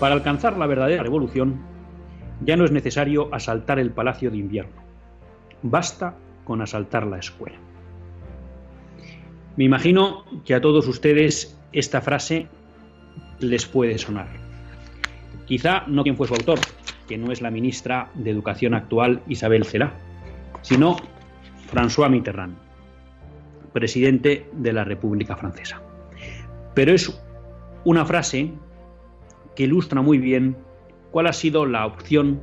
Para alcanzar la verdadera revolución, ya no es necesario asaltar el palacio de invierno. Basta con asaltar la escuela. Me imagino que a todos ustedes esta frase les puede sonar. Quizá no quien fue su autor, que no es la ministra de Educación actual Isabel Cela, sino François Mitterrand, presidente de la República Francesa. Pero es una frase que ilustra muy bien cuál ha sido la opción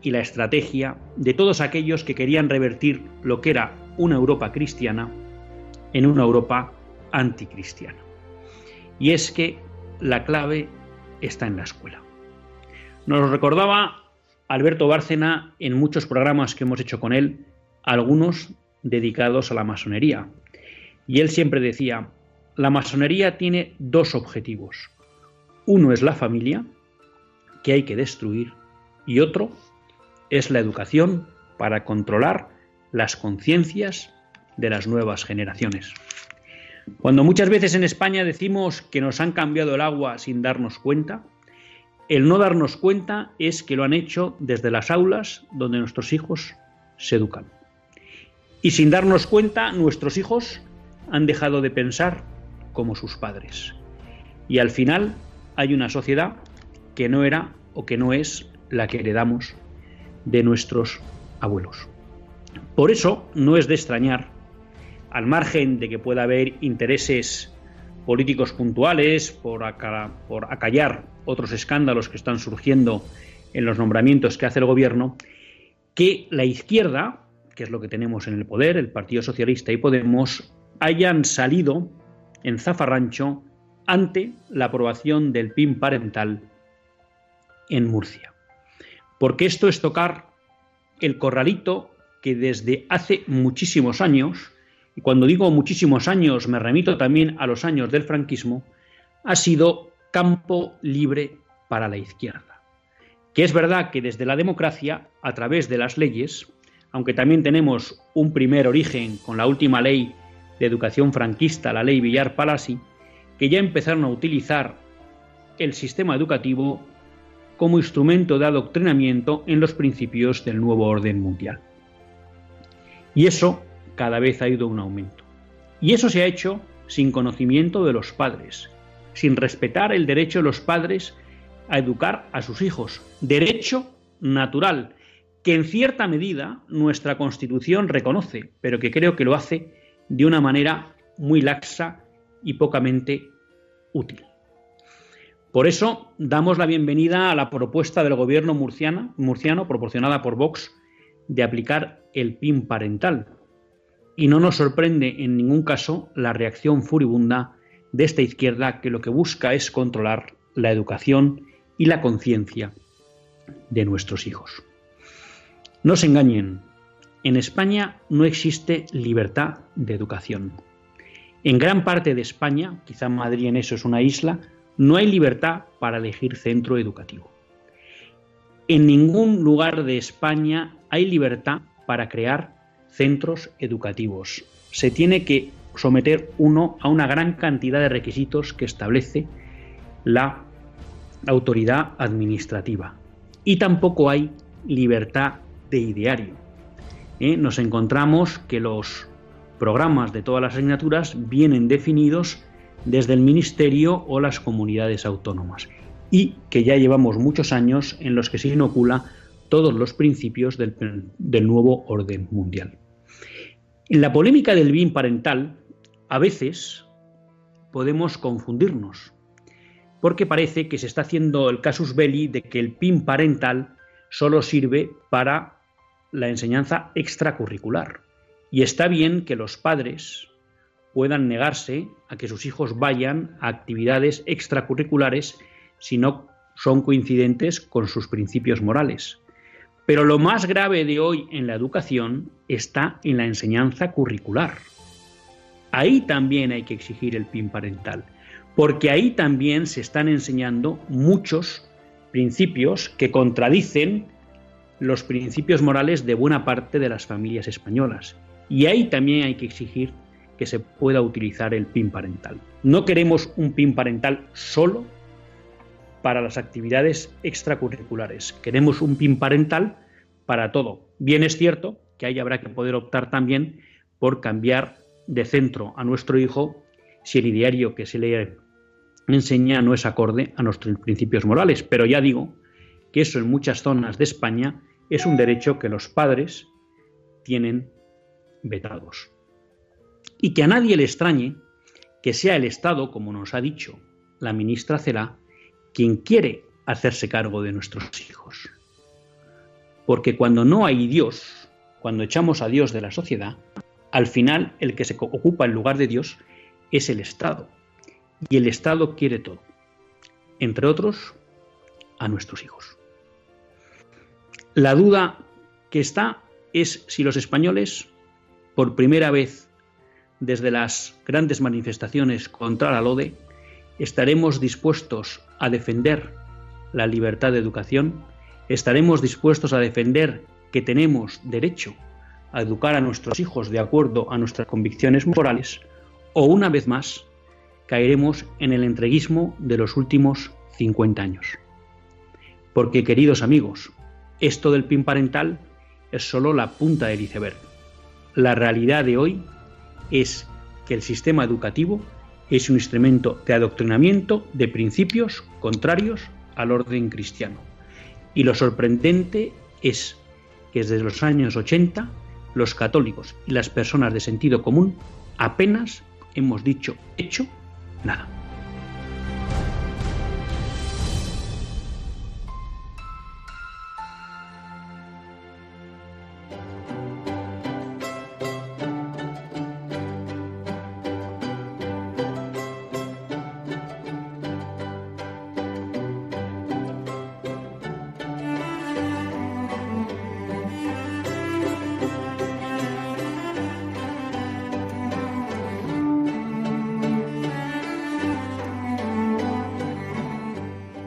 y la estrategia de todos aquellos que querían revertir lo que era una Europa cristiana en una Europa anticristiana. Y es que la clave está en la escuela. Nos lo recordaba Alberto Bárcena en muchos programas que hemos hecho con él, algunos dedicados a la masonería. Y él siempre decía, la masonería tiene dos objetivos. Uno es la familia, que hay que destruir, y otro es la educación para controlar las conciencias de las nuevas generaciones. Cuando muchas veces en España decimos que nos han cambiado el agua sin darnos cuenta, el no darnos cuenta es que lo han hecho desde las aulas donde nuestros hijos se educan. Y sin darnos cuenta, nuestros hijos han dejado de pensar como sus padres. Y al final hay una sociedad que no era o que no es la que heredamos de nuestros abuelos. Por eso no es de extrañar, al margen de que pueda haber intereses políticos puntuales por, acallar otros escándalos que están surgiendo en los nombramientos que hace el gobierno, que la izquierda, que es lo que tenemos en el poder, el Partido Socialista y Podemos, hayan salido en zafarrancho ante la aprobación del PIN parental en Murcia. Porque esto es tocar el corralito que desde hace muchísimos años, y cuando digo muchísimos años me remito también a los años del franquismo, ha sido campo libre para la izquierda. Que es verdad que desde la democracia, a través de las leyes, aunque también tenemos un primer origen con la última ley de educación franquista, la ley Villar Palasi, que ya empezaron a utilizar el sistema educativo como instrumento de adoctrinamiento en los principios del nuevo orden mundial. Y eso cada vez ha ido un aumento. Y eso se ha hecho sin conocimiento de los padres, sin respetar el derecho de los padres a educar a sus hijos, derecho natural, que en cierta medida nuestra Constitución reconoce, pero que creo que lo hace de una manera muy laxa y pocamente útil. Por eso damos la bienvenida a la propuesta del gobierno murciano, murciano proporcionada por Vox de aplicar el PIN parental. Y no nos sorprende en ningún caso la reacción furibunda de esta izquierda que lo que busca es controlar la educación y la conciencia de nuestros hijos. No se engañen, en España no existe libertad de educación. En gran parte de España, quizá Madrid en eso es una isla, no hay libertad para elegir centro educativo. En ningún lugar de España hay libertad para crear centros educativos. Se tiene que someter uno a una gran cantidad de requisitos que establece la autoridad administrativa. Y tampoco hay libertad de ideario. ¿Eh? Nos encontramos que los programas de todas las asignaturas vienen definidos desde el Ministerio o las comunidades autónomas y que ya llevamos muchos años en los que se inocula todos los principios del, nuevo orden mundial. En la polémica del bien parental, a veces podemos confundirnos, porque parece que se está haciendo el casus belli de que el PIN parental solo sirve para la enseñanza extracurricular. Y está bien que los padres puedan negarse a que sus hijos vayan a actividades extracurriculares si no son coincidentes con sus principios morales. Pero lo más grave de hoy en la educación está en la enseñanza curricular. Ahí también hay que exigir el PIN parental, porque ahí también se están enseñando muchos principios que contradicen los principios morales de buena parte de las familias españolas. Y ahí también hay que exigir que se pueda utilizar el PIN parental. No queremos un PIN parental solo para las actividades extracurriculares. Queremos un PIN parental para todo. Bien es cierto que ahí habrá que poder optar también por cambiar de centro a nuestro hijo si el ideario que se le enseña no es acorde a nuestros principios morales. Pero ya digo que eso en muchas zonas de España es un derecho que los padres tienen vetados. Y que a nadie le extrañe que sea el Estado, como nos ha dicho la ministra Cela, quien quiere hacerse cargo de nuestros hijos. Porque cuando no hay Dios, cuando echamos a Dios de la sociedad, al final el que se ocupa en lugar de Dios es el Estado. Y el Estado quiere todo. Entre otros, a nuestros hijos. La duda que está es si los españoles, por primera vez desde las grandes manifestaciones contra la LODE, estaremos dispuestos a defender la libertad de educación, estaremos dispuestos a defender que tenemos derecho a educar a nuestros hijos de acuerdo a nuestras convicciones morales, o una vez más caeremos en el entreguismo de los últimos 50 años. Porque, queridos amigos, esto del PIN parental es solo la punta del iceberg. La realidad de hoy es que el sistema educativo es un instrumento de adoctrinamiento de principios contrarios al orden cristiano. Y lo sorprendente es que desde los años 80 los católicos y las personas de sentido común apenas hemos dicho hecho nada.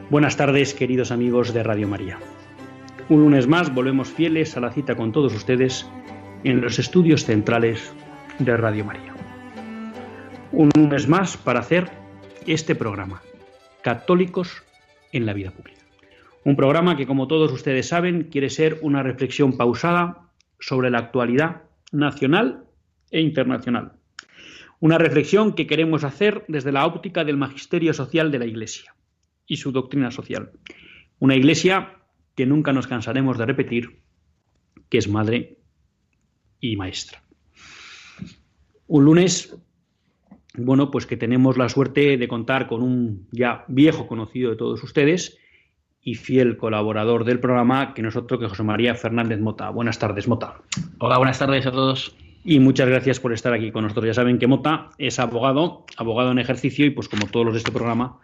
Buenas tardes, queridos amigos de Radio María. Un lunes más volvemos fieles a la cita con todos ustedes en los estudios centrales de Radio María. Un lunes más para hacer este programa, Católicos en la vida pública. Un programa que, como todos ustedes saben, quiere ser una reflexión pausada sobre la actualidad nacional e internacional. Una reflexión que queremos hacer desde la óptica del magisterio social de la Iglesia y su doctrina social. Una iglesia que nunca nos cansaremos de repetir, que es madre y maestra. Un lunes, bueno, pues que tenemos la suerte de contar con un ya viejo conocido de todos ustedes y fiel colaborador del programa, que nosotros, que José María Fernández Mota. Buenas tardes, Mota. Hola, buenas tardes a todos. Y muchas gracias por estar aquí con nosotros. Ya saben que Mota es abogado, abogado en ejercicio y pues como todos los de este programa,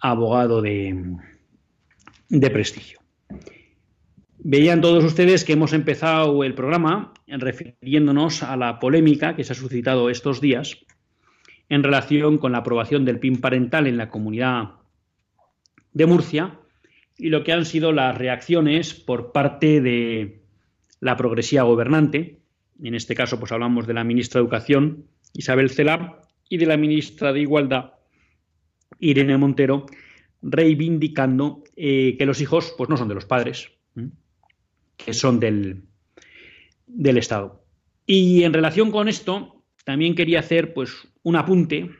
abogado de, de prestigio. Veían todos ustedes que hemos empezado el programa refiriéndonos a la polémica que se ha suscitado estos días en relación con la aprobación del PIN parental en la comunidad de Murcia y lo que han sido las reacciones por parte de la progresía gobernante. En este caso, pues hablamos de la ministra de Educación, Isabel Cela, y de la ministra de Igualdad, Irene Montero, reivindicando eh, que los hijos pues, no son de los padres, que son del, del Estado. Y en relación con esto, también quería hacer pues, un apunte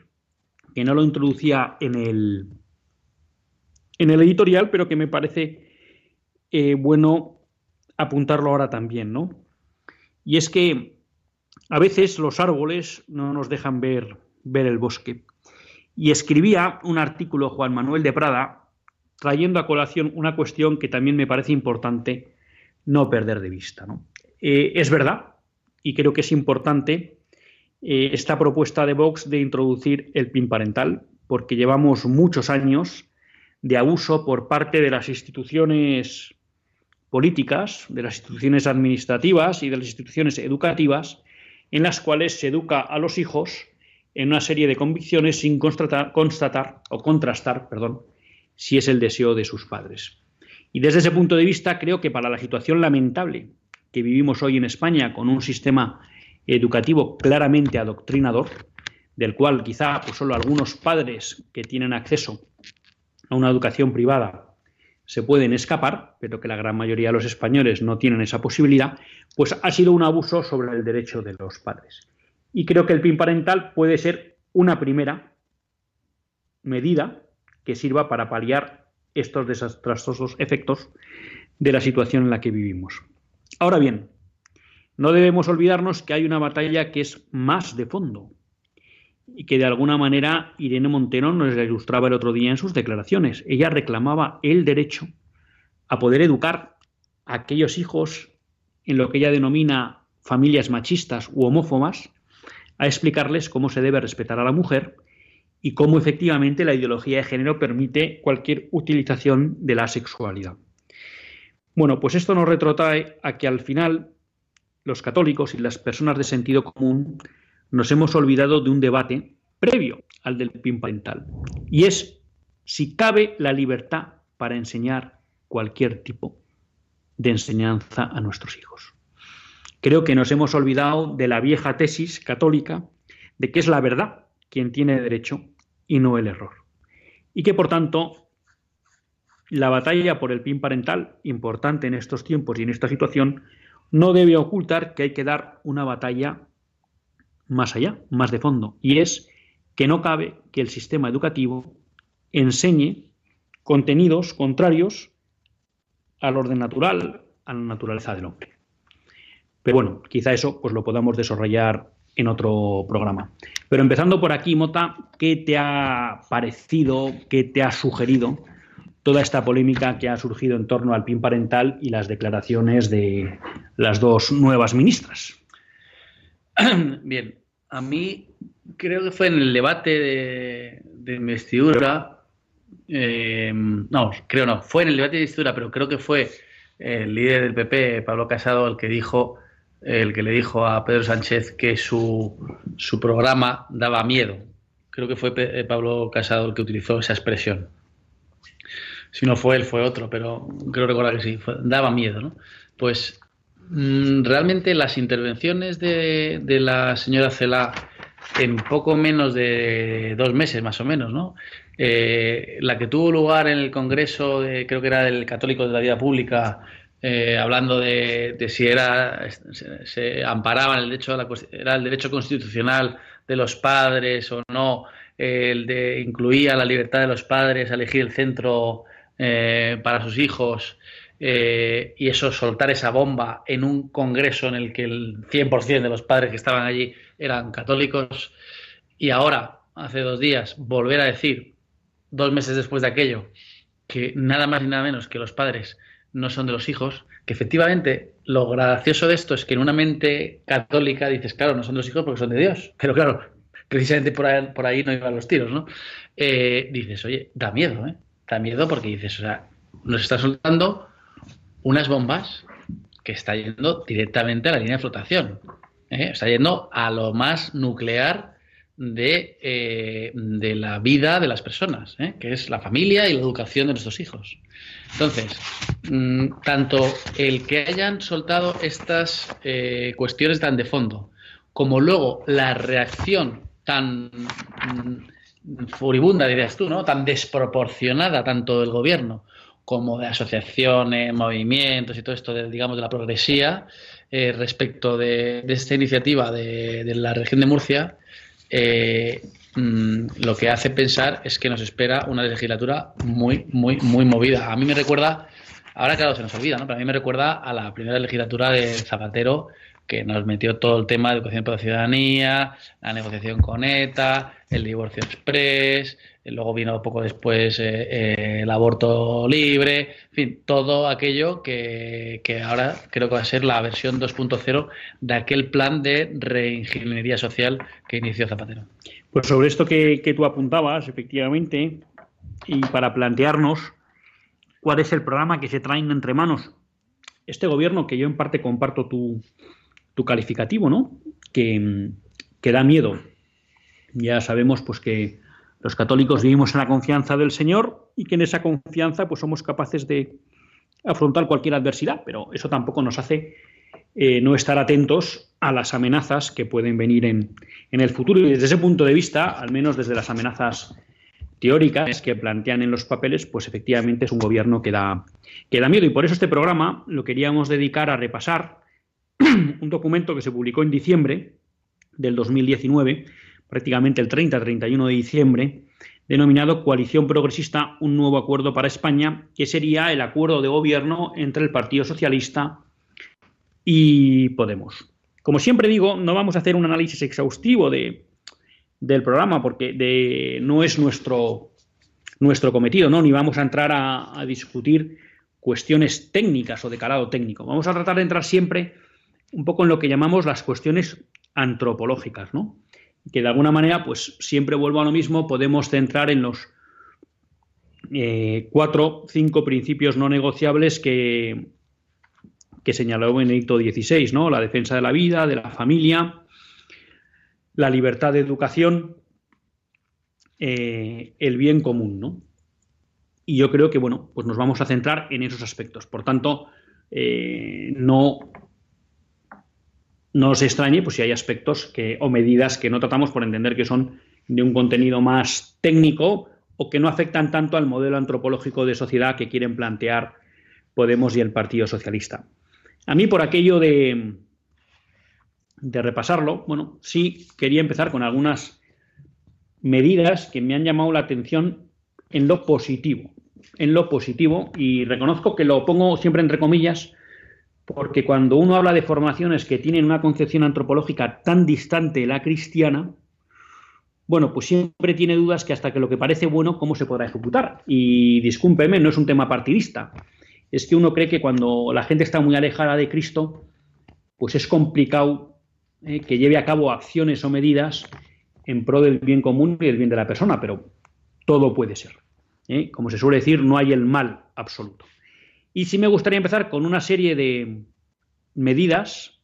que no lo introducía en el, en el editorial, pero que me parece eh, bueno apuntarlo ahora también, ¿no? Y es que a veces los árboles no nos dejan ver, ver el bosque. Y escribía un artículo Juan Manuel de Prada trayendo a colación una cuestión que también me parece importante no perder de vista. Eh, es verdad, y creo que es importante, eh, esta propuesta de Vox de introducir el PIN parental, porque llevamos muchos años de abuso por parte de las instituciones políticas, de las instituciones administrativas y de las instituciones educativas, en las cuales se educa a los hijos en una serie de convicciones sin constatar, o contrastar, perdón, si es el deseo de sus padres. Y desde ese punto de vista, creo que para la situación lamentable que vivimos hoy en España, con un sistema educativo claramente adoctrinador, del cual quizá pues, solo algunos padres que tienen acceso a una educación privada se pueden escapar, pero que la gran mayoría de los españoles no tienen esa posibilidad, pues ha sido un abuso sobre el derecho de los padres. Y creo que el PIN parental puede ser una primera medida que sirva para paliar estos desastrosos efectos de la situación en la que vivimos. Ahora bien, no debemos olvidarnos que hay una batalla que es más de fondo y que de alguna manera Irene Montero nos la ilustraba el otro día en sus declaraciones. Ella reclamaba el derecho a poder educar a aquellos hijos en lo que ella denomina familias machistas u homófobas, a explicarles cómo se debe respetar a la mujer y cómo efectivamente la ideología de género permite cualquier utilización de la sexualidad. Bueno, pues esto nos retrotrae a que al final los católicos y las personas de sentido común nos hemos olvidado de un debate previo al del PIN parental, y es si cabe la libertad para enseñar cualquier tipo de enseñanza a nuestros hijos. Creo que nos hemos olvidado de la vieja tesis católica de que es la verdad quien tiene derecho y no el error. Y que por tanto la batalla por el PIN parental, importante en estos tiempos y en esta situación, no debe ocultar que hay que dar una batalla más allá, más de fondo, y es que no cabe que el sistema educativo enseñe contenidos contrarios al orden natural, a la naturaleza del hombre. Pero bueno, quizá eso pues lo podamos desarrollar en otro programa. Pero empezando por aquí, Mota, ¿qué te ha parecido, qué te ha sugerido toda esta polémica que ha surgido en torno al PIN parental y las declaraciones de las dos nuevas ministras? Bien, a mí creo que fue en el debate de, investidura, eh, no, creo no, fue en el debate de investidura, pero creo que fue el líder del PP, Pablo Casado, el que dijo, el que le dijo a Pedro Sánchez que su, su programa daba miedo. Creo que fue eh, Pablo Casado el que utilizó esa expresión. Si no fue él, fue otro, pero creo recordar que sí, daba miedo, ¿no? Pues mm, realmente las intervenciones de, de la señora Cela en poco menos de dos meses, más o menos, ¿no? Eh, la que tuvo lugar en el Congreso, de, creo que era del Católico de la Vida Pública, eh, hablando de, si era se, amparaba en el derecho la, era el derecho constitucional de los padres o no, el de incluía la libertad de los padres a elegir el centro eh, para sus hijos y eso soltar esa bomba en un congreso en el que el 100% de los padres que estaban allí eran católicos y ahora, hace dos días, volver a decir, dos meses después de aquello, que nada más ni nada menos que los padres no son de los hijos, que efectivamente lo gracioso de esto es que en una mente católica dices, claro, no son de los hijos porque son de Dios, pero claro, precisamente por ahí, por ahí no iban los tiros, ¿no? Eh, dices, oye, da miedo, ¿eh? Da miedo porque dices, o sea, nos está soltando unas bombas que está yendo directamente a la línea de flotación. ¿eh? está yendo a lo más nuclear de, eh, de la vida de las personas, ¿eh? que es la familia y la educación de nuestros hijos. Entonces, mm, tanto el que hayan soltado estas cuestiones tan de fondo, como luego la reacción tan mm, furibunda, dirías tú, ¿no? tan desproporcionada tanto del gobierno como de asociaciones, movimientos y todo esto, de, digamos, de la progresía, eh, respecto de, esta iniciativa de, la región de Murcia, eh, mm, lo que hace pensar es que nos espera una legislatura muy, muy, muy movida. A mí me recuerda, ahora claro, se nos olvida, ¿no? pero a mí me recuerda a la primera legislatura de Zapatero que nos metió todo el tema de educación para la ciudadanía, la negociación con ETA, el divorcio express, luego vino poco después eh, eh, el aborto libre, en fin, todo aquello que, ahora creo que va a ser la versión 2.0 de aquel plan de reingeniería social que inició Zapatero. Pues sobre esto que, que tú apuntabas, efectivamente, y para plantearnos cuál es el programa que se traen entre manos este gobierno, que yo en parte comparto tu, tu calificativo, ¿no? Que, que da miedo. Ya sabemos pues que los católicos vivimos en la confianza del Señor y que en esa confianza pues somos capaces de afrontar cualquier adversidad, pero eso tampoco nos hace eh, no estar atentos a las amenazas que pueden venir en, en, el futuro. Y desde ese punto de vista, al menos desde las amenazas teóricas que plantean en los papeles, pues efectivamente es un gobierno que da, que da miedo. Y por eso este programa lo queríamos dedicar a repasar un documento que se publicó en diciembre del 2019 prácticamente el 30-31 de diciembre, denominado Coalición Progresista, un nuevo acuerdo para España, que sería el acuerdo de gobierno entre el Partido Socialista y Podemos. Como siempre digo, no vamos a hacer un análisis exhaustivo de, del programa porque de, no es nuestro, nuestro cometido, ¿no? ni vamos a entrar a, a discutir cuestiones técnicas o de calado técnico. Vamos a tratar de entrar siempre un poco en lo que llamamos las cuestiones antropológicas, ¿no? que de alguna manera, pues siempre vuelvo a lo mismo, podemos centrar en los eh, cuatro, cinco principios no negociables que, que señaló Benedicto XVI, ¿no? La defensa de la vida, de la familia, la libertad de educación, eh, el bien común, ¿no? Y yo creo que, bueno, pues nos vamos a centrar en esos aspectos. Por tanto, eh, no no os extrañe pues, si hay aspectos que, o medidas que no tratamos por entender que son de un contenido más técnico o que no afectan tanto al modelo antropológico de sociedad que quieren plantear Podemos y el Partido Socialista. A mí, por aquello de, de repasarlo, bueno, sí quería empezar con algunas medidas que me han llamado la atención en lo positivo. En lo positivo, y reconozco que lo pongo siempre entre comillas, porque cuando uno habla de formaciones que tienen una concepción antropológica tan distante de la cristiana, bueno, pues siempre tiene dudas que hasta que lo que parece bueno, ¿cómo se podrá ejecutar? Y discúlpeme, no es un tema partidista. Es que uno cree que cuando la gente está muy alejada de Cristo, pues es complicado eh, que lleve a cabo acciones o medidas en pro del bien común y del bien de la persona, pero todo puede ser. ¿eh? Como se suele decir, no hay el mal absoluto. Y sí me gustaría empezar con una serie de medidas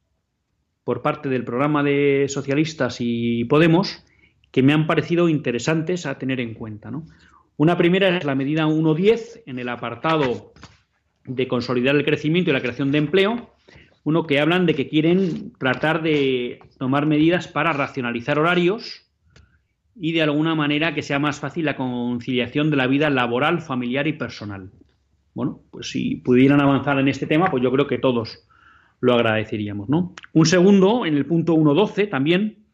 por parte del programa de socialistas y Podemos que me han parecido interesantes a tener en cuenta. Una primera es la medida 1.10 en el apartado de consolidar el crecimiento y la creación de empleo, uno que hablan de que quieren tratar de tomar medidas para racionalizar horarios y de alguna manera que sea más fácil la conciliación de la vida laboral, familiar y personal. Bueno, pues si pudieran avanzar en este tema, pues yo creo que todos lo agradeceríamos, ¿no? Un segundo, en el punto 1.12 también,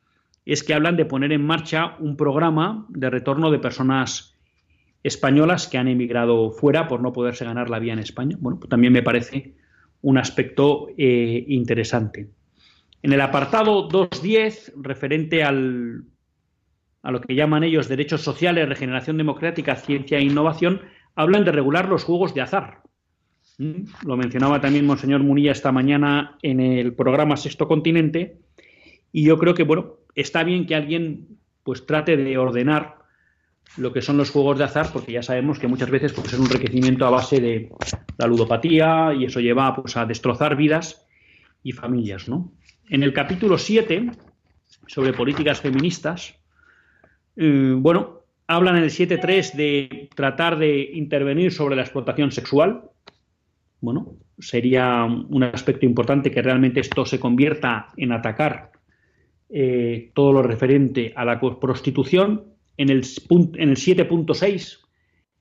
es que hablan de poner en marcha un programa de retorno de personas españolas que han emigrado fuera por no poderse ganar la vida en España. Bueno, pues también me parece un aspecto eh, interesante. En el apartado 2.10, referente al, a lo que llaman ellos derechos sociales, regeneración democrática, ciencia e innovación, hablan de regular los juegos de azar. ¿Mm? Lo mencionaba también Monseñor Munilla esta mañana en el programa Sexto Continente. Y yo creo que, bueno, está bien que alguien pues trate de ordenar lo que son los juegos de azar, porque ya sabemos que muchas veces pues, es un enriquecimiento a base de la ludopatía y eso lleva pues, a destrozar vidas y familias. ¿no? En el capítulo 7, sobre políticas feministas, eh, bueno, hablan en el 7.3 de tratar de intervenir sobre la explotación sexual. Bueno, sería un aspecto importante que realmente esto se convierta en atacar eh, todo lo referente a la prostitución. En el, en el 7.6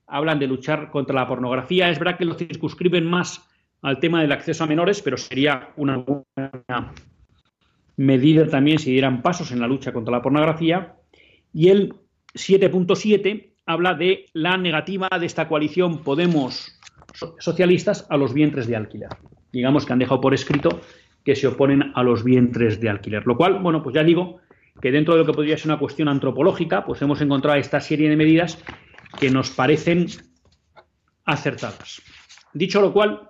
hablan de luchar contra la pornografía. Es verdad que lo circunscriben más al tema del acceso a menores, pero sería una buena medida también si dieran pasos en la lucha contra la pornografía. Y el 7.7 habla de la negativa de esta coalición Podemos socialistas a los vientres de alquiler. Digamos que han dejado por escrito que se oponen a los vientres de alquiler. Lo cual, bueno, pues ya digo que dentro de lo que podría ser una cuestión antropológica, pues hemos encontrado esta serie de medidas que nos parecen acertadas. Dicho lo cual,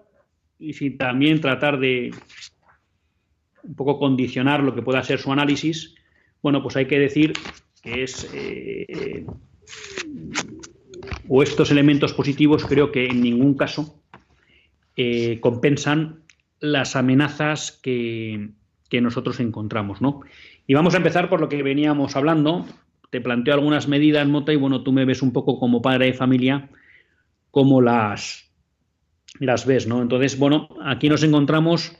y sin también tratar de un poco condicionar lo que pueda ser su análisis, bueno, pues hay que decir que es eh, o estos elementos positivos creo que en ningún caso eh, compensan las amenazas que, que, nosotros encontramos, ¿no? Y vamos a empezar por lo que veníamos hablando. Te planteo algunas medidas, Mota, y bueno, tú me ves un poco como padre de familia, cómo las, las ves, ¿no? Entonces, bueno, aquí nos encontramos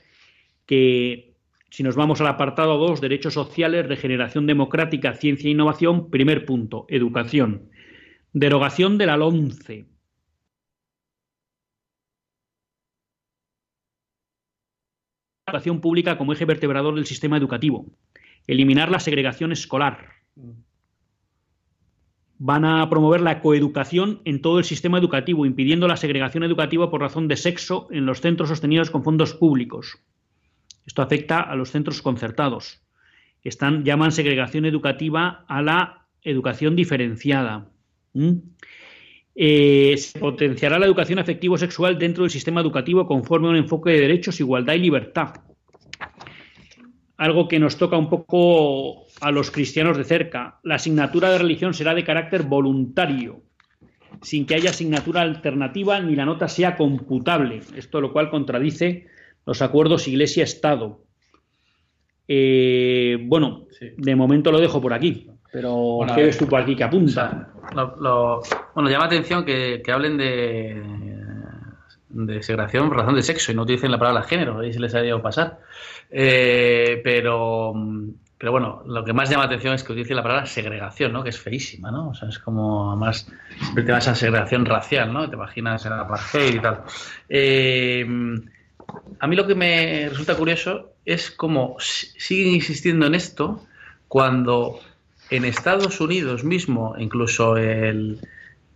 que si nos vamos al apartado 2, derechos sociales, regeneración democrática, ciencia e innovación, primer punto, educación. Derogación de la. Educación pública como eje vertebrador del sistema educativo. Eliminar la segregación escolar. Van a promover la coeducación en todo el sistema educativo, impidiendo la segregación educativa por razón de sexo en los centros sostenidos con fondos públicos. Esto afecta a los centros concertados. Están, llaman segregación educativa a la educación diferenciada. Eh, se potenciará la educación afectivo-sexual dentro del sistema educativo conforme a un enfoque de derechos, igualdad y libertad. Algo que nos toca un poco a los cristianos de cerca. La asignatura de religión será de carácter voluntario, sin que haya asignatura alternativa ni la nota sea computable. Esto lo cual contradice los acuerdos Iglesia-Estado. Eh, bueno, de momento lo dejo por aquí. Pero, ¿qué ves tú por aquí que apunta? bueno, llama atención que, hablen de, de segregación por razón de sexo y no utilicen la palabra género, ahí se les ha ido pasar. Eh, pero, pero bueno, lo que más llama atención es que utilicen la palabra segregación, ¿no? Que es feísima, ¿no? O sea, es como, además, siempre te vas a segregación racial, ¿no? Te imaginas el apartheid y tal. Eh, a mí lo que me resulta curioso es cómo siguen insistiendo en esto cuando en Estados Unidos mismo, incluso el,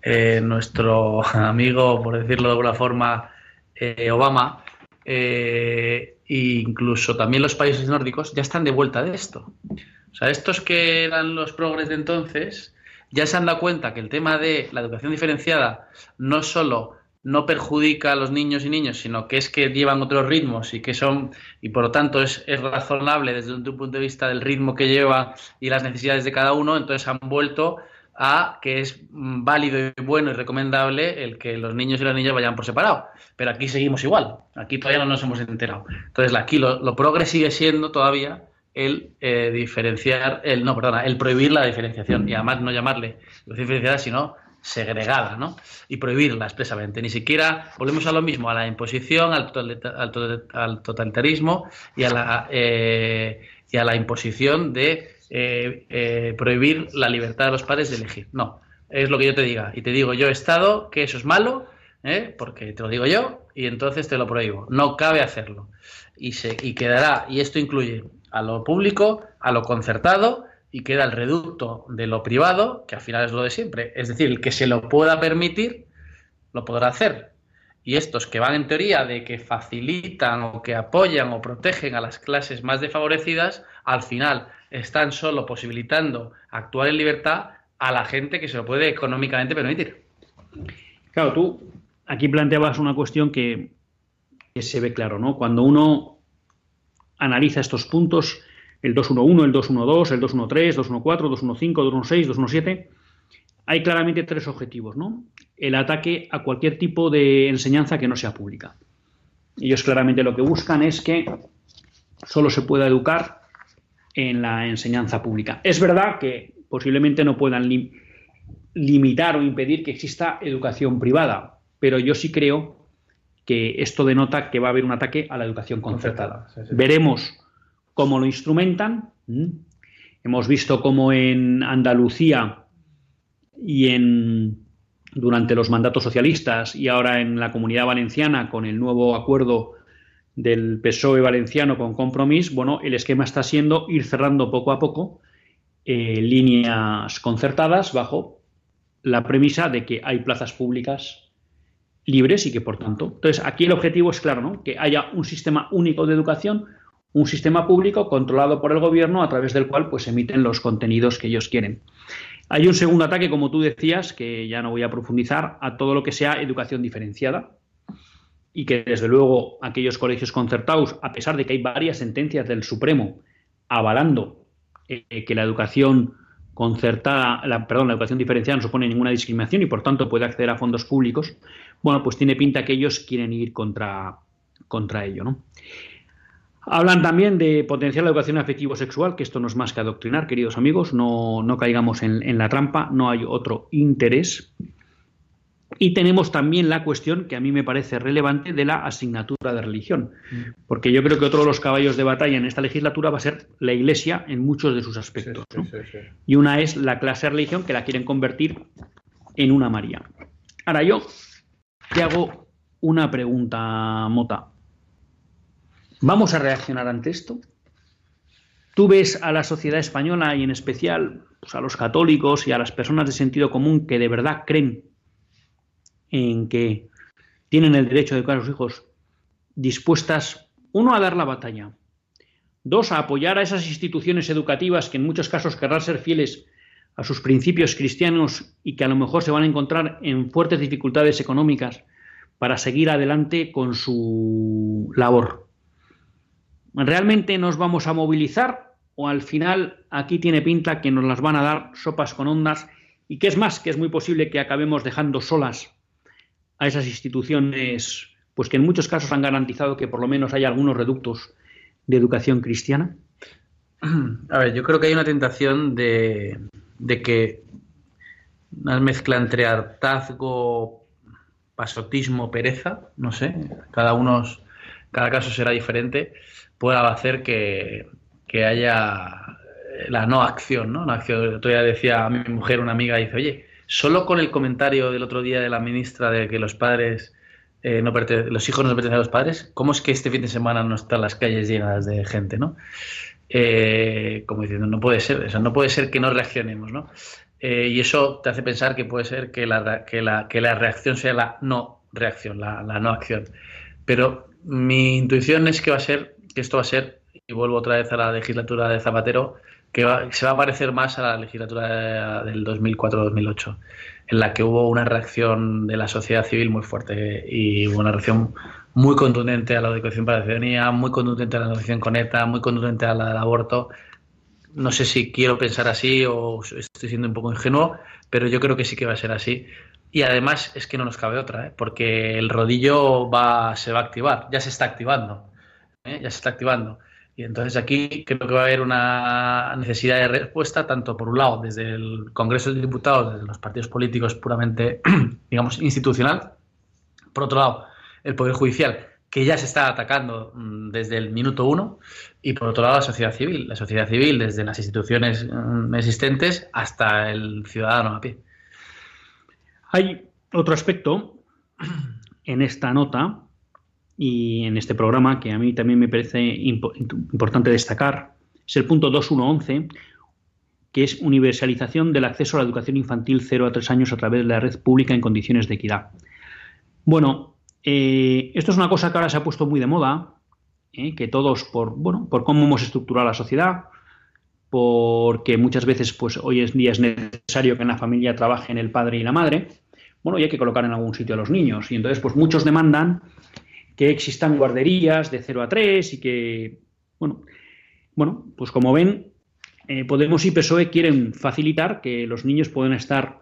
eh, nuestro amigo, por decirlo de alguna forma, eh, Obama, e incluso también los países nórdicos, ya están de vuelta de esto. O sea, estos que eran los progres de entonces, ya se han dado cuenta que el tema de la educación diferenciada no solo no perjudica a los niños y niños, sino que es que llevan otros ritmos y que son, y por lo tanto es, razonable desde un punto de vista del ritmo que lleva y las necesidades de cada uno, entonces han vuelto a que es válido y bueno y recomendable el que los niños y las niñas vayan por separado. Pero aquí seguimos igual, aquí todavía no nos hemos enterado. Entonces aquí lo, lo sigue siendo todavía el eh, diferenciar, el no, perdona, el prohibir la diferenciación y además no llamarle diferenciada, sino segregada, ¿no? Y prohibirla expresamente. Ni siquiera volvemos a lo mismo, a la imposición, al, totalitarismo y a la, eh, a la imposición de eh, eh, prohibir la libertad de los padres de elegir. No, es lo que yo te diga. Y te digo yo, Estado, que eso es malo, porque te lo digo yo, y entonces te lo prohíbo. No cabe hacerlo. Y, se, y quedará, y esto incluye a lo público, a lo concertado, y queda el reducto de lo privado, que al final es lo de siempre. Es decir, el que se lo pueda permitir, lo podrá hacer. Y estos que van en teoría de que facilitan o que apoyan o protegen a las clases más desfavorecidas, al final están solo posibilitando actuar en libertad a la gente que se lo puede económicamente permitir. Claro, tú aquí planteabas una cuestión que, que se ve claro, ¿no? Cuando uno analiza estos puntos, el 211, el 212, el 213, 214, 215, 216, 217, hay claramente tres objetivos, ¿no? El ataque a cualquier tipo de enseñanza que no sea pública. Ellos claramente lo que buscan es que solo se pueda educar en la enseñanza pública. Es verdad que posiblemente no puedan limitar o impedir que exista educación privada, pero yo sí creo que esto denota que va a haber un ataque a la educación concertada. Veremos cómo lo instrumentan. Hemos visto cómo en Andalucía y en durante los mandatos socialistas y ahora en la comunidad valenciana con el nuevo acuerdo del PSOE valenciano con Compromís, bueno, el esquema está siendo ir cerrando poco a poco eh, líneas concertadas bajo la premisa de que hay plazas públicas libres y que por tanto, entonces aquí el objetivo es claro, ¿no? Que haya un sistema único de educación un sistema público controlado por el gobierno a través del cual pues emiten los contenidos que ellos quieren. Hay un segundo ataque, como tú decías, que ya no voy a profundizar, a todo lo que sea educación diferenciada y que desde luego aquellos colegios concertados, a pesar de que hay varias sentencias del Supremo avalando eh, que la educación concertada, la, perdón, la educación diferenciada no supone ninguna discriminación y por tanto puede acceder a fondos públicos, bueno, pues tiene pinta que ellos quieren ir contra, contra ello, ¿no? Hablan también de potenciar la educación afectivo-sexual, que esto no es más que adoctrinar, queridos amigos, no, caigamos en, la trampa, no hay otro interés. Y tenemos también la cuestión que a mí me parece relevante de la asignatura de religión, porque yo creo que otro de los caballos de batalla en esta legislatura va a ser la Iglesia en muchos de sus aspectos. y una es la clase de religión que la quieren convertir en una María. Ahora yo te hago una pregunta, Mota. ¿Vamos a reaccionar ante esto? ¿Tú ves a la sociedad española y en especial pues, a los católicos y a las personas de sentido común que de verdad creen en que tienen el derecho de educar a sus hijos dispuestas, uno, a dar la batalla, dos, a apoyar a esas instituciones educativas que en muchos casos querrán ser fieles a sus principios cristianos y que a lo mejor se van a encontrar en fuertes dificultades económicas para seguir adelante con su labor. ¿Realmente nos vamos a movilizar o al final aquí tiene pinta que nos las van a dar sopas con ondas y que es más, que es muy posible que acabemos dejando solas a esas instituciones, pues que en muchos casos han garantizado que por lo menos hay algunos reductos de educación cristiana? A ver, yo creo que hay una tentación de, de que una mezcla entre hartazgo, pasotismo, pereza, no sé, cada uno, cada caso será diferente pueda hacer que, haya la no acción, ¿no? La acción. Otro día decía a mi mujer, una amiga, dice, oye, solo con el comentario del otro día de la ministra de que los padres eh, no los hijos no pertenecen a los padres, ¿cómo es que este fin de semana no están las calles llenas de gente, ¿no? Eh, como diciendo, no puede ser, o no puede ser que no reaccionemos, ¿no? Eh, y eso te hace pensar que puede ser que la, que la, que la reacción sea la no reacción, la, la no acción. Pero mi intuición es que va a ser que esto va a ser, y vuelvo otra vez a la legislatura de Zapatero, que se va a parecer más a la legislatura del 2004-2008, en la que hubo una reacción de la sociedad civil muy fuerte y hubo una reacción muy contundente a la educación para la ciudadanía, muy contundente a la educación con ETA, muy contundente al aborto. No sé si quiero pensar así o estoy siendo un poco ingenuo, pero yo creo que sí que va a ser así. Y además es que no nos cabe otra, ¿eh? porque el rodillo va, se va a activar, ya se está activando. ¿Eh? ya se está activando. Y entonces aquí creo que va a haber una necesidad de respuesta, tanto por un lado desde el Congreso de Diputados, desde los partidos políticos puramente, digamos, institucional, por otro lado, el Poder Judicial, que ya se está atacando mm, desde el minuto uno, y por otro lado la sociedad civil, la sociedad civil desde las instituciones mm, existentes hasta el ciudadano a pie. Hay otro aspecto en esta nota y en este programa que a mí también me parece importante destacar es el punto 2111, que es universalización del acceso a la educación infantil 0 a 3 años a través de la red pública en condiciones de equidad. Bueno, eh, esto es una cosa que ahora se ha puesto muy de moda, eh, que todos, por, bueno, por cómo hemos estructurado la sociedad, porque muchas veces pues, hoy en día es necesario que en la familia trabajen el padre y la madre, bueno, y hay que colocar en algún sitio a los niños. Y entonces, pues muchos demandan que existan guarderías de 0 a 3 y que, bueno, bueno pues como ven, eh, Podemos y PSOE quieren facilitar que los niños puedan estar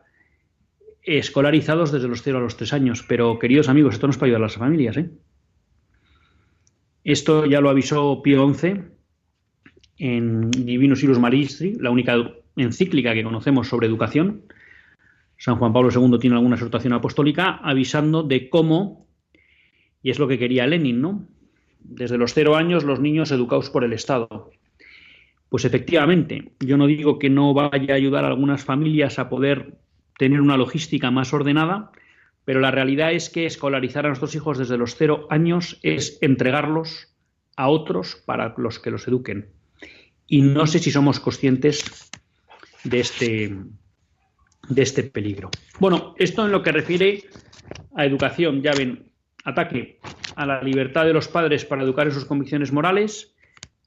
escolarizados desde los 0 a los 3 años. Pero, queridos amigos, esto no es para ayudar a las familias. ¿eh? Esto ya lo avisó Pío XI en Divinus Ius Maristri, la única encíclica que conocemos sobre educación. San Juan Pablo II tiene alguna exhortación apostólica avisando de cómo y es lo que quería Lenin, ¿no? Desde los cero años los niños educados por el Estado. Pues efectivamente, yo no digo que no vaya a ayudar a algunas familias a poder tener una logística más ordenada, pero la realidad es que escolarizar a nuestros hijos desde los cero años es entregarlos a otros para los que los eduquen. Y no sé si somos conscientes de este, de este peligro. Bueno, esto en lo que refiere a educación, ya ven, ataque a la libertad de los padres para educar en sus convicciones morales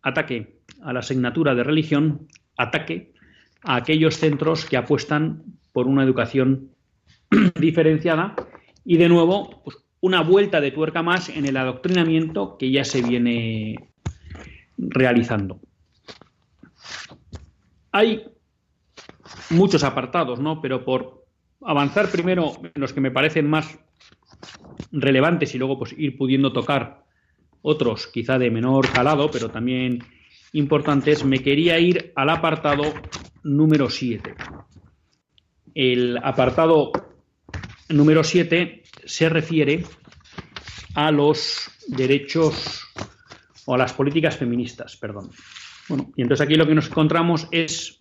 ataque a la asignatura de religión, ataque a aquellos centros que apuestan por una educación diferenciada y de nuevo pues, una vuelta de tuerca más en el adoctrinamiento que ya se viene realizando. Hay muchos apartados, ¿no? Pero por avanzar primero en los que me parecen más relevantes y luego pues ir pudiendo tocar otros quizá de menor calado, pero también importantes, me quería ir al apartado número 7. El apartado número 7 se refiere a los derechos o a las políticas feministas, perdón. Bueno, y entonces aquí lo que nos encontramos es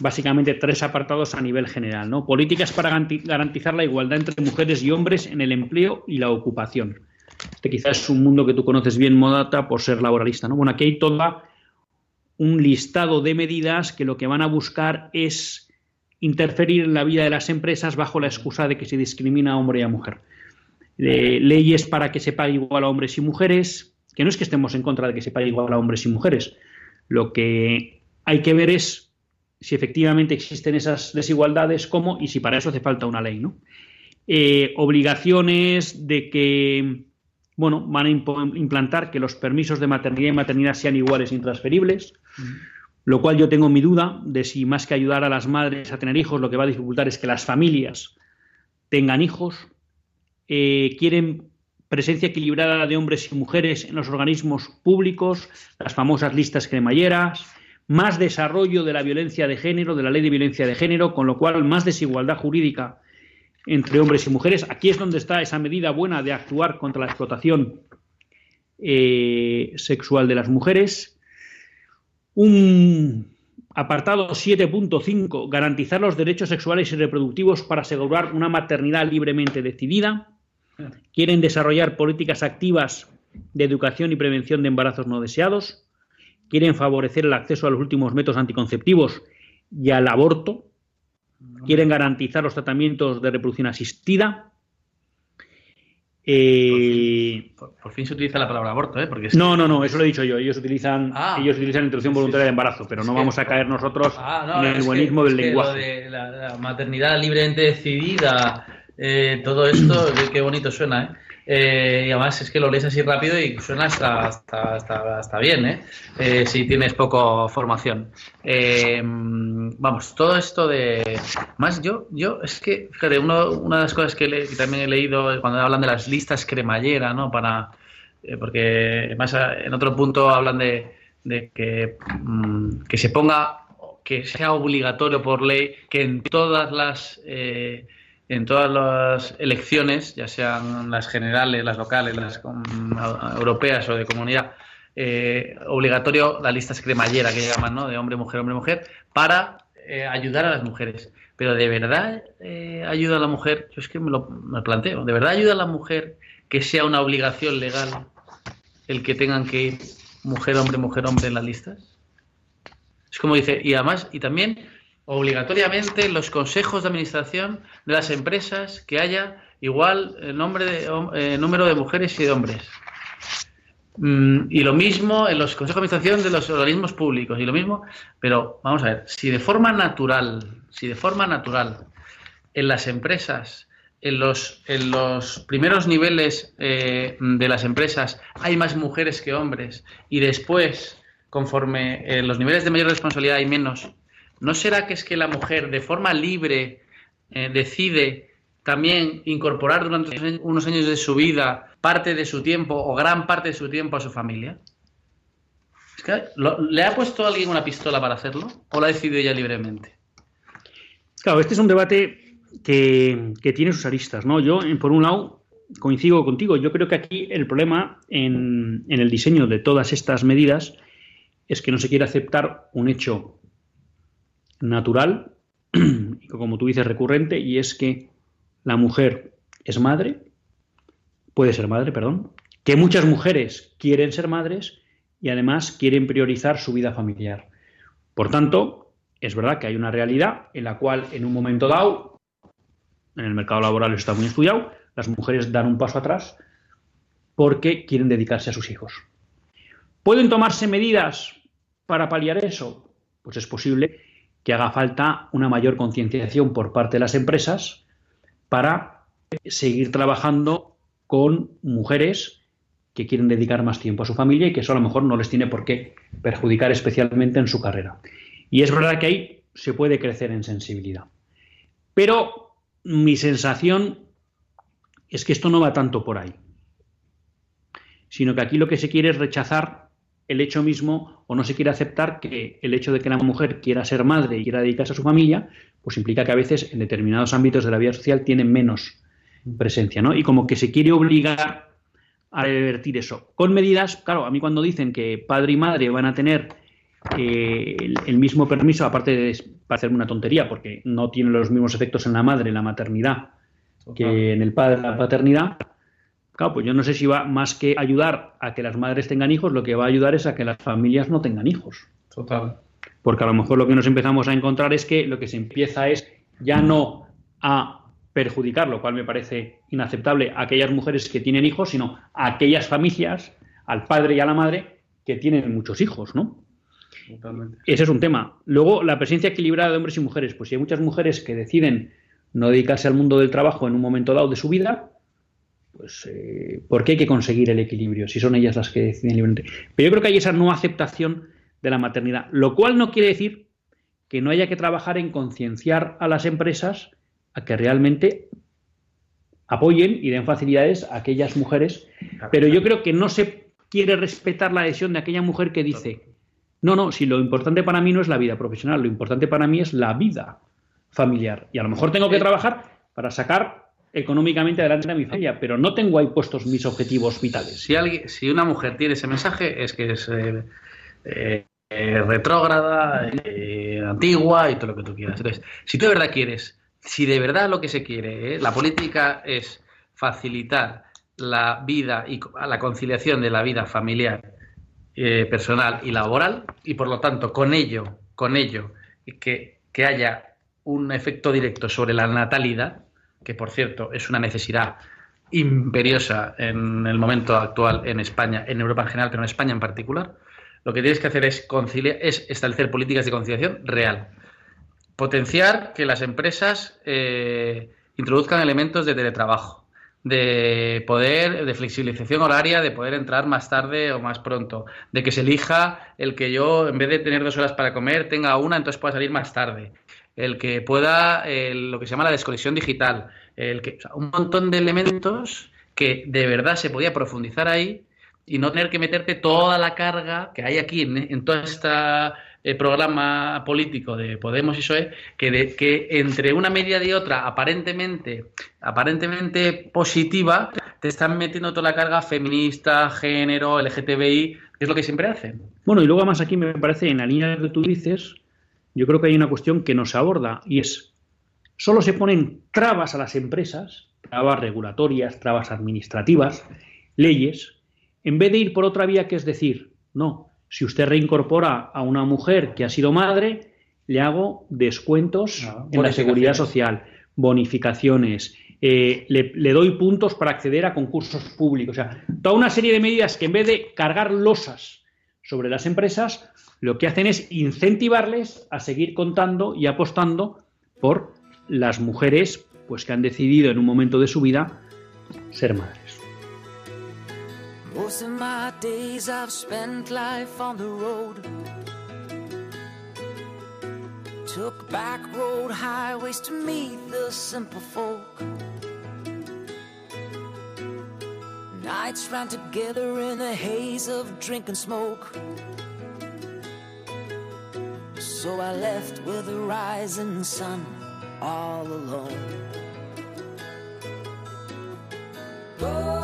básicamente tres apartados a nivel general, ¿no? Políticas para garantizar la igualdad entre mujeres y hombres en el empleo y la ocupación. Este quizás es un mundo que tú conoces bien, Modata, por ser laboralista, ¿no? Bueno, aquí hay toda un listado de medidas que lo que van a buscar es interferir en la vida de las empresas bajo la excusa de que se discrimina a hombre y a mujer. leyes para que se pague igual a hombres y mujeres, que no es que estemos en contra de que se pague igual a hombres y mujeres. Lo que hay que ver es si efectivamente existen esas desigualdades, cómo y si para eso hace falta una ley. ¿no? Eh, obligaciones de que bueno, van a implantar que los permisos de maternidad y maternidad sean iguales e intransferibles, lo cual yo tengo mi duda de si más que ayudar a las madres a tener hijos, lo que va a dificultar es que las familias tengan hijos. Eh, quieren presencia equilibrada de hombres y mujeres en los organismos públicos, las famosas listas cremalleras, más desarrollo de la violencia de género, de la ley de violencia de género, con lo cual más desigualdad jurídica entre hombres y mujeres. Aquí es donde está esa medida buena de actuar contra la explotación eh, sexual de las mujeres. Un apartado 7.5, garantizar los derechos sexuales y reproductivos para asegurar una maternidad libremente decidida. Quieren desarrollar políticas activas de educación y prevención de embarazos no deseados. Quieren favorecer el acceso a los últimos métodos anticonceptivos y al aborto. Quieren garantizar los tratamientos de reproducción asistida eh, por, fin, se utiliza la palabra aborto, ¿eh? Porque no, no, no, eso lo he dicho yo. Ellos utilizan, ah. ellos utilizan interrupción voluntaria de embarazo, pero no vamos a caer nosotros ah, en el buenismo del lenguaje. la, maternidad libremente decidida, eh, todo esto, qué bonito suena, ¿eh? Eh, y además es que lo lees así rápido y suena hasta, hasta, bien, ¿eh? ¿eh? si tienes poco formación. Eh, vamos, todo esto de... Más yo, yo es que, fíjate, una de las cosas que, también he leído cuando hablan de las listas cremallera, ¿no? Para, porque más en otro punto hablan de, que, mm, que se ponga, que sea obligatorio por ley que en todas las en todas las elecciones, ya sean las generales, las locales, las europeas o de comunidad, eh, obligatorio la lista cremallera que llaman, ¿no? De hombre, mujer, hombre, mujer, para eh, ayudar a las mujeres. Pero ¿de verdad eh, ayuda a la mujer? Yo es que me lo planteo. ¿De verdad ayuda a la mujer que sea una obligación legal el que tengan que ir mujer, hombre, mujer, hombre en las listas? Es como dice, y además, y también obligatoriamente los consejos de administración de las empresas que haya igual nombre de, eh, número de mujeres y de hombres. Mm, y lo mismo en los consejos de administración de los organismos públicos y lo mismo, pero vamos a ver, si de forma natural, si de forma natural en las empresas, en los, en los primeros niveles eh, de las empresas hay más mujeres que hombres y después, conforme en los niveles de mayor responsabilidad hay menos, ¿No será que es que la mujer de forma libre eh, decide también incorporar durante unos años de su vida parte de su tiempo o gran parte de su tiempo a su familia? ¿Le ha puesto alguien una pistola para hacerlo o la ha decidido ella libremente? Claro, este es un debate que, tiene sus aristas, ¿no? Yo, por un lado, coincido contigo. Yo creo que aquí el problema en, en el diseño de todas estas medidas es que no se quiere aceptar un hecho natural, como tú dices, recurrente, y es que la mujer es madre, puede ser madre, perdón, que muchas mujeres quieren ser madres y además quieren priorizar su vida familiar. Por tanto, es verdad que hay una realidad en la cual en un momento dado, en el mercado laboral está muy estudiado, las mujeres dan un paso atrás porque quieren dedicarse a sus hijos. ¿Pueden tomarse medidas para paliar eso? Pues es posible que haga falta una mayor concienciación por parte de las empresas para seguir trabajando con mujeres que quieren dedicar más tiempo a su familia y que eso a lo mejor no les tiene por qué perjudicar especialmente en su carrera. Y es verdad que ahí se puede crecer en sensibilidad. Pero mi sensación es que esto no va tanto por ahí, sino que aquí lo que se quiere es rechazar el hecho mismo o no se quiere aceptar que el hecho de que la mujer quiera ser madre y quiera dedicarse a su familia, pues implica que a veces en determinados ámbitos de la vida social tienen menos presencia, ¿no? Y como que se quiere obligar a revertir eso. Con medidas, claro, a mí cuando dicen que padre y madre van a tener eh, el, mismo permiso, aparte de parecerme una tontería, porque no tiene los mismos efectos en la madre, en la maternidad, que en el padre, la paternidad, Claro, pues yo no sé si va más que ayudar a que las madres tengan hijos, lo que va a ayudar es a que las familias no tengan hijos. Total. Porque a lo mejor lo que nos empezamos a encontrar es que lo que se empieza es ya no a perjudicar, lo cual me parece inaceptable, a aquellas mujeres que tienen hijos, sino a aquellas familias, al padre y a la madre, que tienen muchos hijos, ¿no? Totalmente. Ese es un tema. Luego, la presencia equilibrada de hombres y mujeres. Pues si hay muchas mujeres que deciden no dedicarse al mundo del trabajo en un momento dado de su vida, pues, eh, ¿por qué hay que conseguir el equilibrio si son ellas las que deciden libremente? Pero yo creo que hay esa no aceptación de la maternidad, lo cual no quiere decir que no haya que trabajar en concienciar a las empresas a que realmente apoyen y den facilidades a aquellas mujeres, pero yo creo que no se quiere respetar la decisión de aquella mujer que dice, no, no, si lo importante para mí no es la vida profesional, lo importante para mí es la vida familiar. Y a lo mejor tengo que trabajar para sacar económicamente adelante de mi familia, pero no tengo ahí puestos mis objetivos vitales. Si, alguien, si una mujer tiene ese mensaje es que es eh, eh, retrógrada, eh, antigua y todo lo que tú quieras. Entonces, si tú de verdad quieres, si de verdad lo que se quiere, la política es facilitar la vida y la conciliación de la vida familiar, personal y laboral, y por lo tanto con ello, con ello, que, que haya un efecto directo sobre la natalidad, que por cierto es una necesidad imperiosa en el momento actual en España, en Europa en general, pero en España en particular, lo que tienes que hacer es, conciliar, es establecer políticas de conciliación real. Potenciar que las empresas eh, introduzcan elementos de teletrabajo, de poder, de flexibilización horaria, de poder entrar más tarde o más pronto, de que se elija el que yo, en vez de tener dos horas para comer, tenga una, entonces pueda salir más tarde, el que pueda, lo que se llama la desconexión digital, el que, un montón de elementos que de verdad se podía profundizar ahí y no tener que meterte toda la carga que hay aquí en, todo este programa político de Podemos y PSOE, que, de, que entre una media y otra aparentemente, aparentemente positiva, te están metiendo toda la carga feminista, género, LGTBI, que es lo que siempre hacen. Bueno, y luego más aquí me parece, en la línea que tú dices, yo creo que hay una cuestión que nos aborda y es, solo se ponen trabas a las empresas, trabas regulatorias, trabas administrativas, leyes, en vez de ir por otra vía que es decir, no, si usted reincorpora a una mujer que ha sido madre, le hago descuentos en la seguridad social, bonificaciones, eh, le, le, doy puntos para acceder a concursos públicos. O sea, toda una serie de medidas que en vez de cargar losas sobre las empresas, lo que hacen es incentivarles a seguir contando y apostando por las mujeres pues que han decidido en un momento de su vida ser madres. Took back road highways to meet the simple folk. Nights ran together in a haze of drink and smoke. So I left with the rising sun all alone. Oh.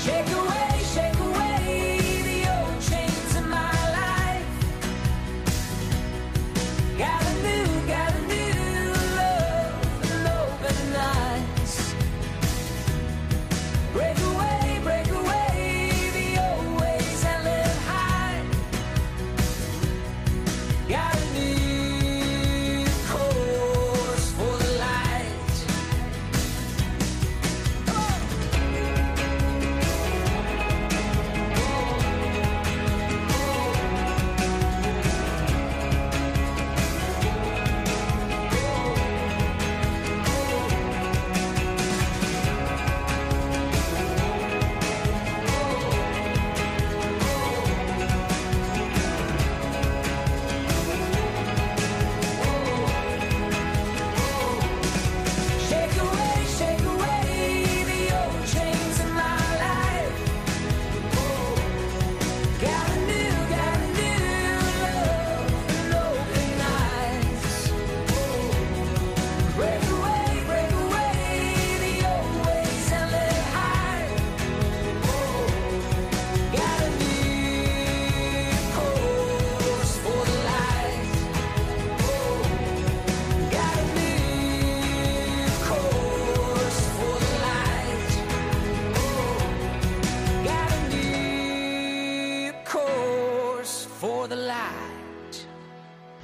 Shake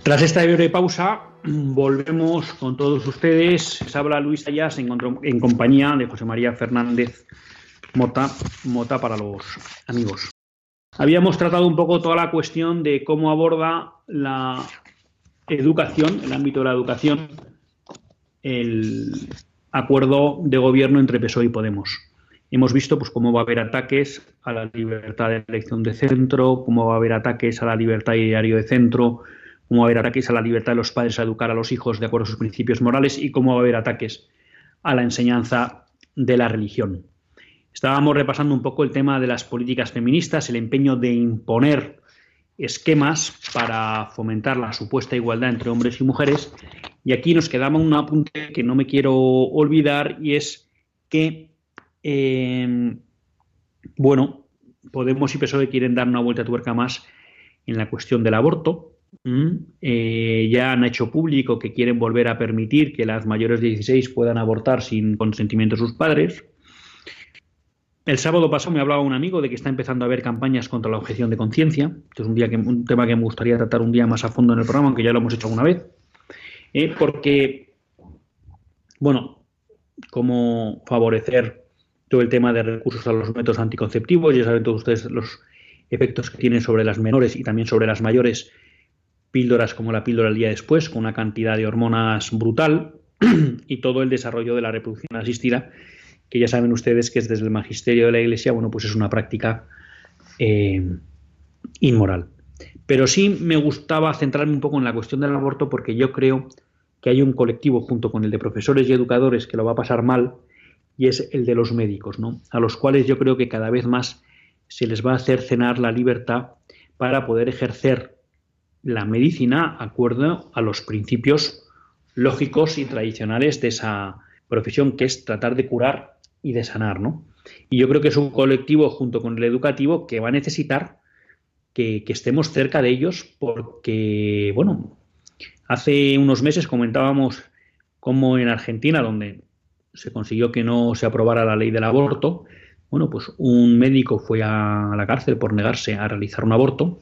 Tras esta breve pausa, volvemos con todos ustedes. Se habla Luis Ayas en, en compañía de José María Fernández Mota, Mota para los amigos. Habíamos tratado un poco toda la cuestión de cómo aborda la educación, el ámbito de la educación, el acuerdo de gobierno entre PSOE y Podemos. Hemos visto pues, cómo va a haber ataques a la libertad de elección de centro, cómo va a haber ataques a la libertad de diario de centro, cómo va a haber ataques a la libertad de los padres a educar a los hijos de acuerdo a sus principios morales y cómo va a haber ataques a la enseñanza de la religión. Estábamos repasando un poco el tema de las políticas feministas, el empeño de imponer esquemas para fomentar la supuesta igualdad entre hombres y mujeres. Y aquí nos quedaba un apunte que no me quiero olvidar y es que, eh, bueno, Podemos y PSOE quieren dar una vuelta a tuerca más en la cuestión del aborto, Mm, eh, ya han hecho público que quieren volver a permitir que las mayores de 16 puedan abortar sin consentimiento de sus padres. El sábado pasado me hablaba un amigo de que está empezando a haber campañas contra la objeción de conciencia. Este es un tema que me gustaría tratar un día más a fondo en el programa, aunque ya lo hemos hecho alguna vez. Eh, porque, bueno, cómo favorecer todo el tema de recursos a los métodos anticonceptivos. Ya saben todos ustedes los efectos que tienen sobre las menores y también sobre las mayores píldoras como la píldora el día después, con una cantidad de hormonas brutal, y todo el desarrollo de la reproducción asistida, que ya saben ustedes que es desde el magisterio de la Iglesia, bueno, pues es una práctica eh, inmoral. Pero sí me gustaba centrarme un poco en la cuestión del aborto porque yo creo que hay un colectivo junto con el de profesores y educadores que lo va a pasar mal y es el de los médicos, ¿no? A los cuales yo creo que cada vez más se les va a hacer cenar la libertad para poder ejercer la medicina acuerdo a los principios lógicos y tradicionales de esa profesión, que es tratar de curar y de sanar, ¿no? Y yo creo que es un colectivo junto con el educativo que va a necesitar que, estemos cerca de ellos porque, bueno, hace unos meses comentábamos cómo en Argentina, donde se consiguió que no se aprobara la ley del aborto, bueno, pues un médico fue a la cárcel por negarse a realizar un aborto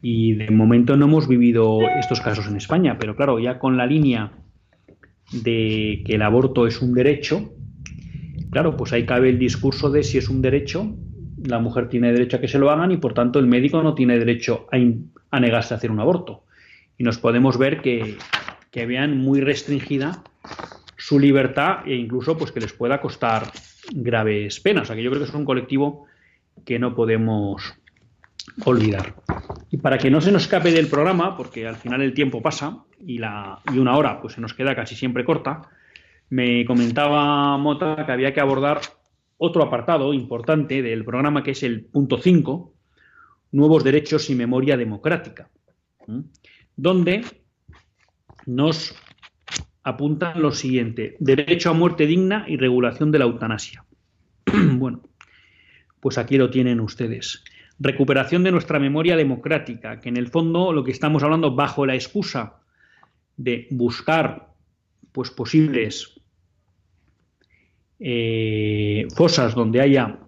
y de momento no hemos vivido estos casos en España, pero claro, ya con la línea de que el aborto es un derecho, claro, pues ahí cabe el discurso de si es un derecho, la mujer tiene derecho a que se lo hagan y por tanto el médico no tiene derecho a, negarse a hacer un aborto. Y nos podemos ver que, que vean muy restringida su libertad e incluso pues que les pueda costar graves penas. O sea que yo creo que es un colectivo que no podemos olvidar. Y para que no se nos escape del programa, porque al final el tiempo pasa y, la, y una hora pues se nos queda casi siempre corta, me comentaba Mota que había que abordar otro apartado importante del programa que es el punto 5, nuevos derechos y memoria democrática, donde nos apuntan lo siguiente, derecho a muerte digna y regulación de la eutanasia. bueno, pues aquí lo tienen ustedes. Recuperación de nuestra memoria democrática, que en el fondo lo que estamos hablando bajo la excusa de buscar pues posibles eh, fosas donde haya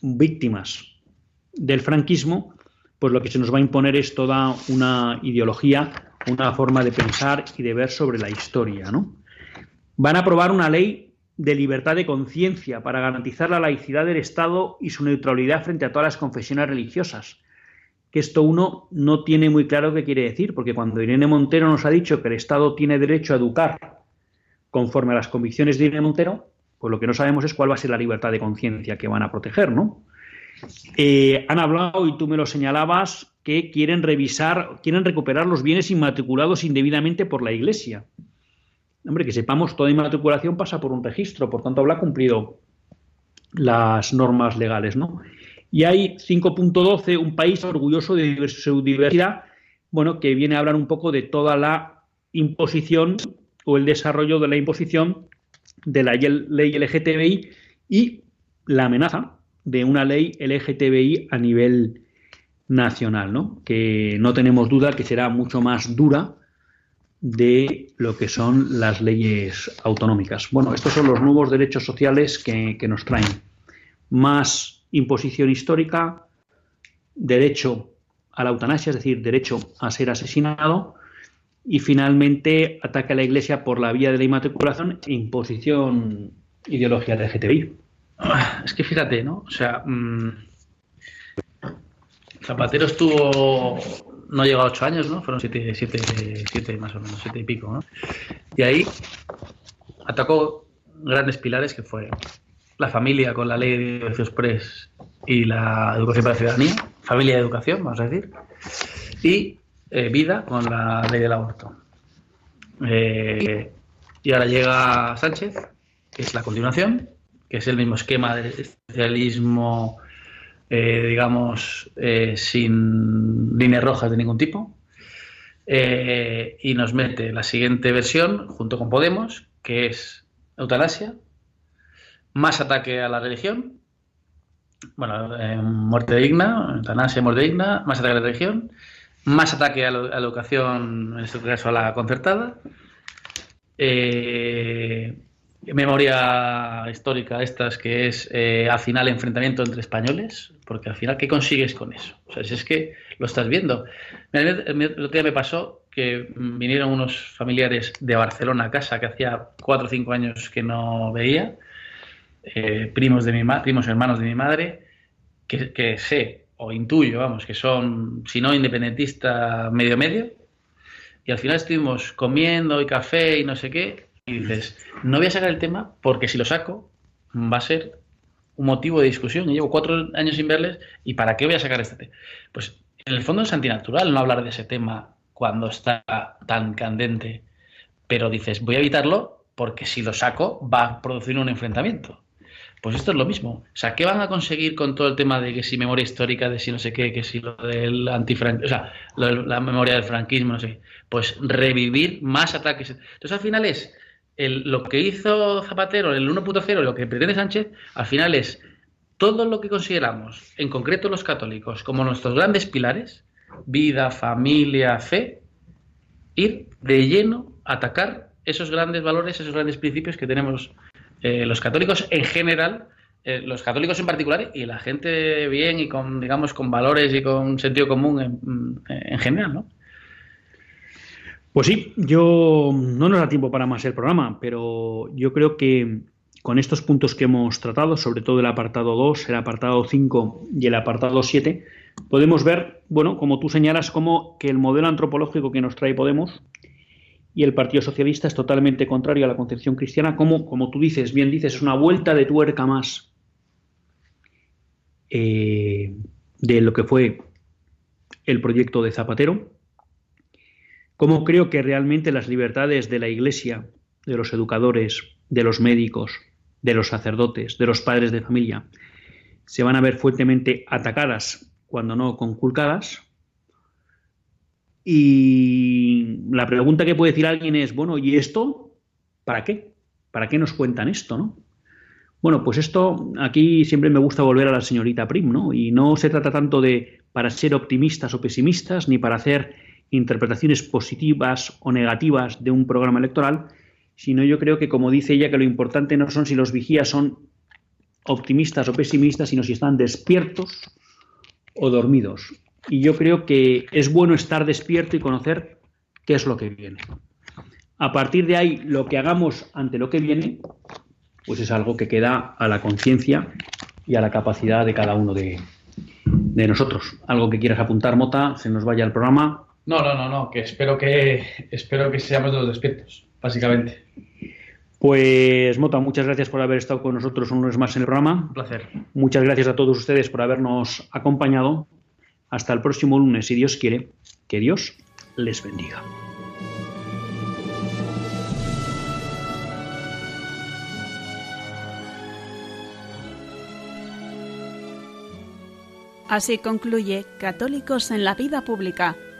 víctimas del franquismo, pues lo que se nos va a imponer es toda una ideología, una forma de pensar y de ver sobre la historia. ¿no? Van a aprobar una ley de libertad de conciencia para garantizar la laicidad del Estado y su neutralidad frente a todas las confesiones religiosas. Que esto uno no tiene muy claro qué quiere decir, porque cuando Irene Montero nos ha dicho que el Estado tiene derecho a educar conforme a las convicciones de Irene Montero, pues lo que no sabemos es cuál va a ser la libertad de conciencia que van a proteger, ¿no? Eh, han hablado, y tú me lo señalabas, que quieren revisar, quieren recuperar los bienes inmatriculados indebidamente por la Iglesia. Hombre, que sepamos, toda inmatriculación pasa por un registro, por tanto, habrá cumplido las normas legales, ¿no? Y hay 5.12, un país orgulloso de su diversidad, bueno, que viene a hablar un poco de toda la imposición o el desarrollo de la imposición de la ley LGTBI y la amenaza de una ley LGTBI a nivel nacional, ¿no? que no tenemos duda que será mucho más dura de lo que son las leyes autonómicas. Bueno, estos son los nuevos derechos sociales que, nos traen. Más imposición histórica, derecho a la eutanasia, es decir, derecho a ser asesinado, y finalmente ataque a la Iglesia por la vía de la inmatriculación e imposición ideología de LGTBI. Es que fíjate, ¿no? O sea, mmm, Zapatero estuvo, no llegó a ocho años, ¿no? Fueron siete, siete, siete más o menos, siete y pico, ¿no? Y ahí atacó grandes pilares que fue la familia con la ley de educación express y la educación para la ciudadanía, familia de educación, vamos a decir, y eh, vida con la ley del aborto. Eh, y ahora llega Sánchez, que es la continuación, que es el mismo esquema del especialismo, eh, digamos, sin líneas rojas de ningún tipo. y nos mete la siguiente versión, junto con Podemos, que es eutanasia, más ataque a la religión, bueno, muerte digna, eutanasia, muerte digna, más ataque a la religión, más ataque a, la educación, en este caso a la concertada, eh, memoria histórica estas que es eh, al final enfrentamiento entre españoles, porque al final, ¿qué consigues con eso? O sea, si es que lo estás viendo. El otro día me pasó que vinieron unos familiares de Barcelona a casa que hacía cuatro o cinco años que no veía, eh, primos, de mi primos hermanos de mi madre, que, que sé o intuyo, vamos, que son, si no independentista, medio medio, y al final estuvimos comiendo y café y no sé qué, y dices, no voy a sacar el tema porque si lo saco va a ser un motivo de discusión. Y llevo cuatro años sin verles y ¿para qué voy a sacar este tema? Pues en el fondo es antinatural no hablar de ese tema cuando está tan candente, pero dices, voy a evitarlo porque si lo saco va a producir un enfrentamiento. Pues esto es lo mismo. O sea, ¿qué van a conseguir con todo el tema de que si memoria histórica, de si no sé qué, que si lo del antifranquismo, o sea, la memoria del franquismo, no sé Pues revivir más ataques. Entonces, al final es lo que hizo Zapatero, el 1.0, lo que pretende Sánchez, al final es todo lo que consideramos, en concreto los católicos, como nuestros grandes pilares, vida, familia, fe, ir de lleno a atacar esos grandes valores, esos grandes principios que tenemos eh, los católicos en general, eh, los católicos en particular y la gente bien y con, digamos, con valores y con sentido común en, general, ¿no? Pues sí, yo no nos da tiempo para más el programa, pero yo creo que con estos puntos que hemos tratado, sobre todo el apartado 2, el apartado 5 y el apartado 7, podemos ver, bueno, como tú señalas, como que el modelo antropológico que nos trae Podemos y el Partido Socialista es totalmente contrario a la concepción cristiana, como, como tú dices, bien dices, es una vuelta de tuerca más eh, de lo que fue el proyecto de Zapatero, como creo que realmente las libertades de la Iglesia, de los educadores, de los médicos, de los sacerdotes, de los padres de familia, se van a ver fuertemente atacadas, cuando no conculcadas, y la pregunta que puede decir alguien es, bueno, ¿y esto? ¿Para qué? ¿Para qué nos cuentan esto, no? Bueno, pues esto aquí siempre me gusta volver a la señorita Prim, ¿no? Y no se trata tanto de para ser optimistas o pesimistas, ni para hacer interpretaciones positivas o negativas de un programa electoral, sino yo creo que, como dice ella, que lo importante no son si los vigías son optimistas o pesimistas, sino si están despiertos o dormidos y yo creo que es bueno estar despierto y conocer qué es lo que viene. A partir de ahí, lo que hagamos ante lo que viene, pues es algo que queda a la conciencia y a la capacidad de cada uno de, nosotros. Algo que quieras apuntar, Mota, se nos vaya el programa. No, no, no, no, que espero que espero que seamos de los despiertos, básicamente. Pues Mota, muchas gracias por haber estado con nosotros un mes más en el programa. Un placer. Muchas gracias a todos ustedes por habernos acompañado hasta el próximo lunes, si Dios quiere, que Dios les bendiga. Así concluye Católicos en la Vida Pública,